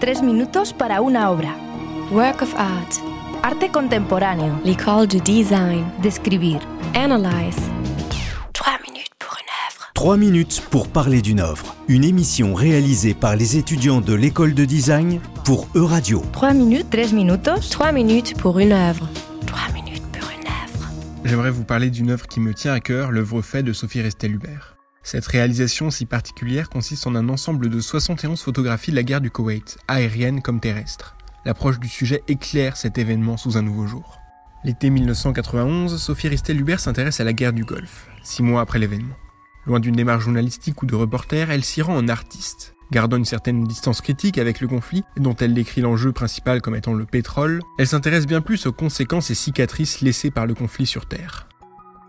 Tres minutos para una obra. Work of art. Arte contemporáneo. L'école du design. Describir. Analyze. Trois minutes pour une œuvre. 3 minutes pour parler d'une œuvre. Une émission réalisée par les étudiants de l'école de design pour Euradio. Trois minutes, tres minutos. Trois minutes pour une œuvre. Trois minutes pour une œuvre. J'aimerais vous parler d'une œuvre qui me tient à cœur, l'œuvre fait de Sophie Restel-Hubert. Cette réalisation si particulière consiste en un ensemble de 71 photographies de la guerre du Koweït, aérienne comme terrestre. L'approche du sujet éclaire cet événement sous un nouveau jour. L'été 1991, Sophie Ristel-Hubert s'intéresse à la guerre du Golfe, six mois après l'événement. Loin d'une démarche journalistique ou de reporter, elle s'y rend en artiste. Gardant une certaine distance critique avec le conflit, dont elle décrit l'enjeu principal comme étant le pétrole, elle s'intéresse bien plus aux conséquences et cicatrices laissées par le conflit sur Terre.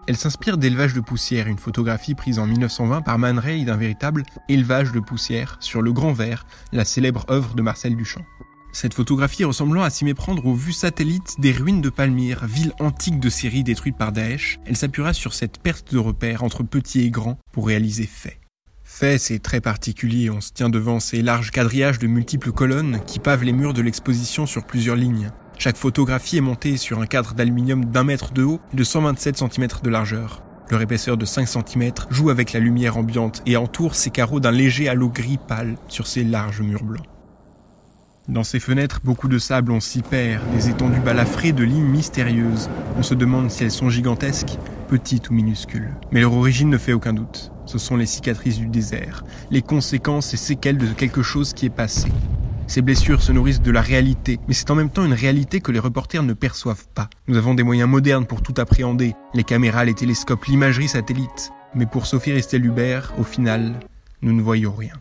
Elle s'inspire d'Élevage de poussière, une photographie prise en 1920 par Man Ray d'un véritable élevage de poussière sur le Grand Vert, la célèbre œuvre de Marcel Duchamp. Cette photographie ressemblant à s'y méprendre aux vues satellites des ruines de Palmyre, ville antique de Syrie détruite par Daesh, elle s'appuiera sur cette perte de repère entre petits et grands pour réaliser fait. Fait, c'est très particulier, on se tient devant ces larges quadrillages de multiples colonnes qui pavent les murs de l'exposition sur plusieurs lignes. Chaque photographie est montée sur un cadre d'aluminium d'un mètre de haut et de 127 cm de largeur. Leur épaisseur de 5 cm joue avec la lumière ambiante et entoure ces carreaux d'un léger halo gris pâle sur ces larges murs blancs. Dans ces fenêtres, beaucoup de sable on s'y perd, des étendues balafrées de lignes mystérieuses. On se demande si elles sont gigantesques, petites ou minuscules. Mais leur origine ne fait aucun doute. Ce sont les cicatrices du désert, les conséquences et séquelles de quelque chose qui est passé. Ces blessures se nourrissent de la réalité, mais c'est en même temps une réalité que les reporters ne perçoivent pas. Nous avons des moyens modernes pour tout appréhender, les caméras, les télescopes, l'imagerie satellite. Mais pour Sophie Ristel-Hubert, au final, nous ne voyons rien.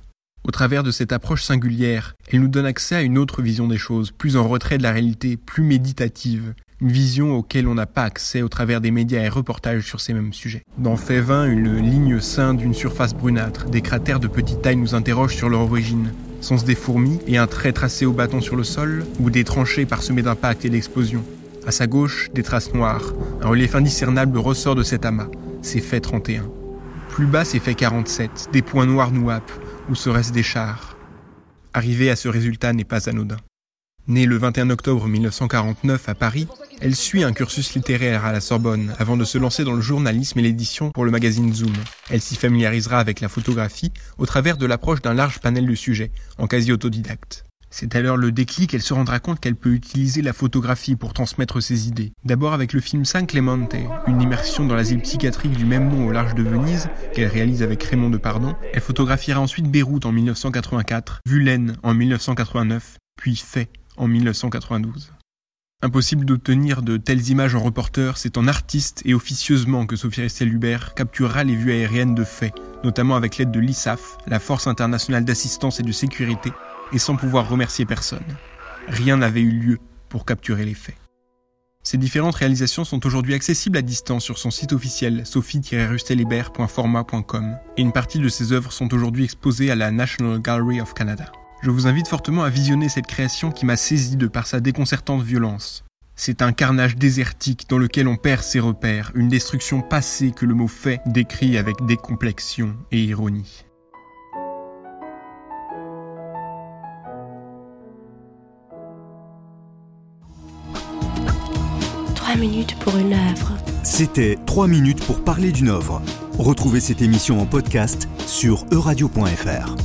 Au travers de cette approche singulière, elle nous donne accès à une autre vision des choses, plus en retrait de la réalité, plus méditative, une vision auquel on n'a pas accès au travers des médias et reportages sur ces mêmes sujets. Dans Fait 20, une ligne ceinte d'une surface brunâtre, des cratères de petite taille nous interrogent sur leur origine. Sont-ce des fourmis et un trait tracé au bâton sur le sol, ou des tranchées parsemées d'impacts et d'explosions À sa gauche, des traces noires. Un relief indiscernable ressort de cet amas. C'est fait 31. Plus bas, c'est fait 47. Des points noirs nous happent. Ou serait-ce des chars Arriver à ce résultat n'est pas anodin. Née le 21 octobre 1949 à Paris, elle suit un cursus littéraire à la Sorbonne avant de se lancer dans le journalisme et l'édition pour le magazine Zoom. Elle s'y familiarisera avec la photographie au travers de l'approche d'un large panel de sujets, en quasi autodidacte. C'est alors le déclic qu'elle se rendra compte qu'elle peut utiliser la photographie pour transmettre ses idées. D'abord avec le film San Clemente, une immersion dans l'asile psychiatrique du même nom au large de Venise, qu'elle réalise avec Raymond Depardon. Elle photographiera ensuite Beyrouth en 1984, Vulen en 1989, puis Fait en 1992. Impossible d'obtenir de telles images en reporter, c'est en artiste et officieusement que Sophie Restel-Hubert capturera les vues aériennes de fait, notamment avec l'aide de l'ISAF, la Force internationale d'assistance et de sécurité, et sans pouvoir remercier personne. Rien n'avait eu lieu pour capturer les faits. Ces différentes réalisations sont aujourd'hui accessibles à distance sur son site officiel sophie-rustelhibert.format.com et une partie de ses œuvres sont aujourd'hui exposées à la National Gallery of Canada. Je vous invite fortement à visionner cette création qui m'a saisi de par sa déconcertante violence. C'est un carnage désertique dans lequel on perd ses repères, une destruction passée que le mot fait décrit avec décomplexion et ironie. Trois minutes pour une œuvre. C'était 3 minutes pour parler d'une œuvre. Retrouvez cette émission en podcast sur euradio.fr.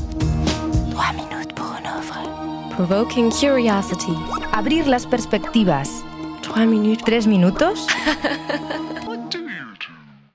Provoking curiosity. Abrir las perspectivas. Trois minutes. Tres minutos.